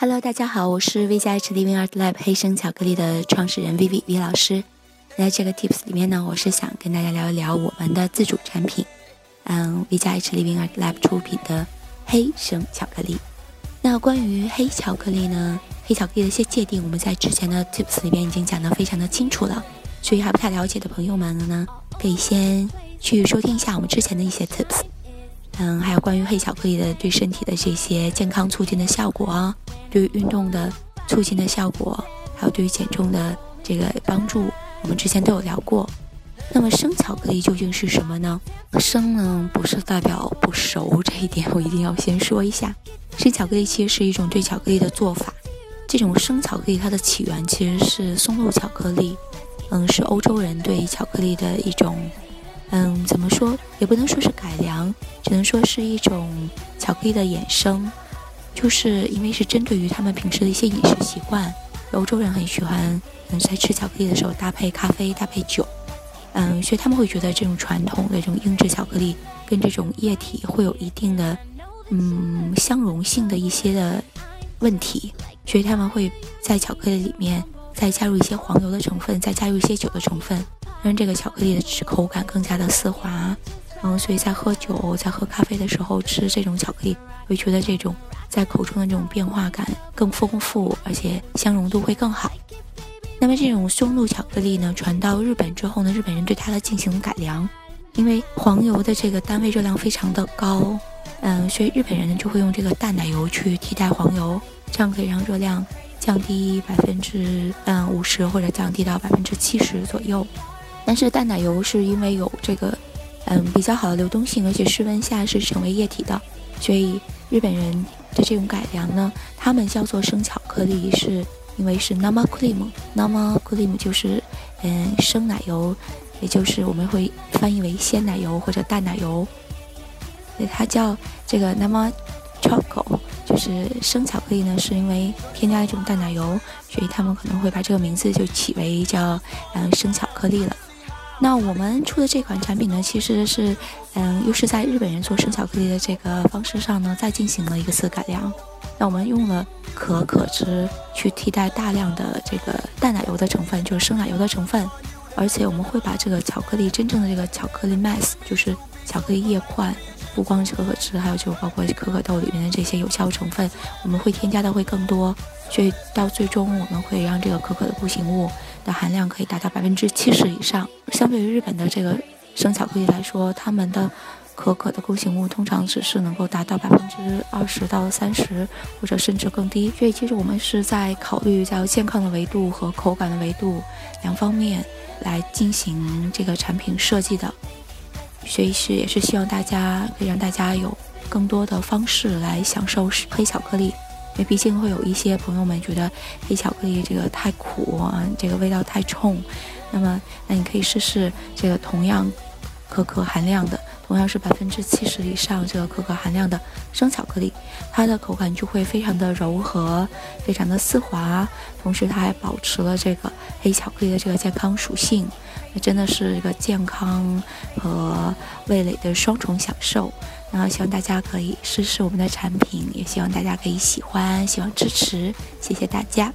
Hello，大家好，我是 V 加 H Living Art Lab 黑生巧克力的创始人 Vivi V 老师。在这个 Tips 里面呢，我是想跟大家聊一聊我们的自主产品，嗯，V 加 H Living Art Lab 出品的黑生巧克力。那关于黑巧克力呢，黑巧克力的一些界定，我们在之前的 Tips 里面已经讲得非常的清楚了。所以还不太了解的朋友们呢，可以先去收听一下我们之前的一些 Tips。嗯，还有关于黑巧克力的对身体的这些健康促进的效果啊。对于运动的促进的效果，还有对于减重的这个帮助，我们之前都有聊过。那么生巧克力究竟是什么呢？生呢不是代表不熟，这一点我一定要先说一下。生巧克力其实是一种对巧克力的做法。这种生巧克力它的起源其实是松露巧克力，嗯，是欧洲人对巧克力的一种，嗯，怎么说也不能说是改良，只能说是一种巧克力的衍生。就是因为是针对于他们平时的一些饮食习惯，欧洲人很喜欢，嗯，在吃巧克力的时候搭配咖啡、搭配酒，嗯，所以他们会觉得这种传统的这种硬质巧克力跟这种液体会有一定的，嗯，相容性的一些的问题，所以他们会在巧克力里面再加入一些黄油的成分，再加入一些酒的成分，让这个巧克力的口感更加的丝滑，嗯，所以在喝酒、在喝咖啡的时候吃这种巧克力，会觉得这种。在口中的这种变化感更丰富，而且相容度会更好。那么这种松露巧克力呢，传到日本之后呢，日本人对它的进行改良，因为黄油的这个单位热量非常的高，嗯，所以日本人呢就会用这个淡奶油去替代黄油，这样可以让热量降低百分之嗯五十或者降低到百分之七十左右。但是淡奶油是因为有这个嗯比较好的流动性，而且室温下是成为液体的，所以日本人。的这种改良呢，他们叫做生巧克力，是因为是 nama cream，nama cream 就是嗯生奶油，也就是我们会翻译为鲜奶油或者淡奶油。所以它叫这个 nama chocolate，就是生巧克力呢，是因为添加了这种淡奶油，所以他们可能会把这个名字就起为叫嗯生巧克力了。那我们出的这款产品呢，其实是，嗯，又是在日本人做生巧克力的这个方式上呢，再进行了一个次改良。那我们用了可可脂去替代大量的这个淡奶油的成分，就是生奶油的成分，而且我们会把这个巧克力真正的这个巧克力 mass，就是巧克力液块，不光是可可脂，还有就包括可可豆里面的这些有效成分，我们会添加的会更多，所以到最终我们会让这个可可的固形物。的含量可以达到百分之七十以上。相对于日本的这个生巧克力来说，他们的可可的固形物通常只是能够达到百分之二十到三十，或者甚至更低。所以，其实我们是在考虑在健康的维度和口感的维度两方面来进行这个产品设计的。所以是也是希望大家可以让大家有更多的方式来享受黑巧克力。因为毕竟会有一些朋友们觉得黑巧克力这个太苦啊，这个味道太冲，那么那你可以试试这个同样可可含量的，同样是百分之七十以上这个可可含量的生巧克力，它的口感就会非常的柔和，非常的丝滑，同时它还保持了这个黑巧克力的这个健康属性，那真的是一个健康和味蕾的双重享受。那希望大家可以试试我们的产品，也希望大家可以喜欢，希望支持，谢谢大家。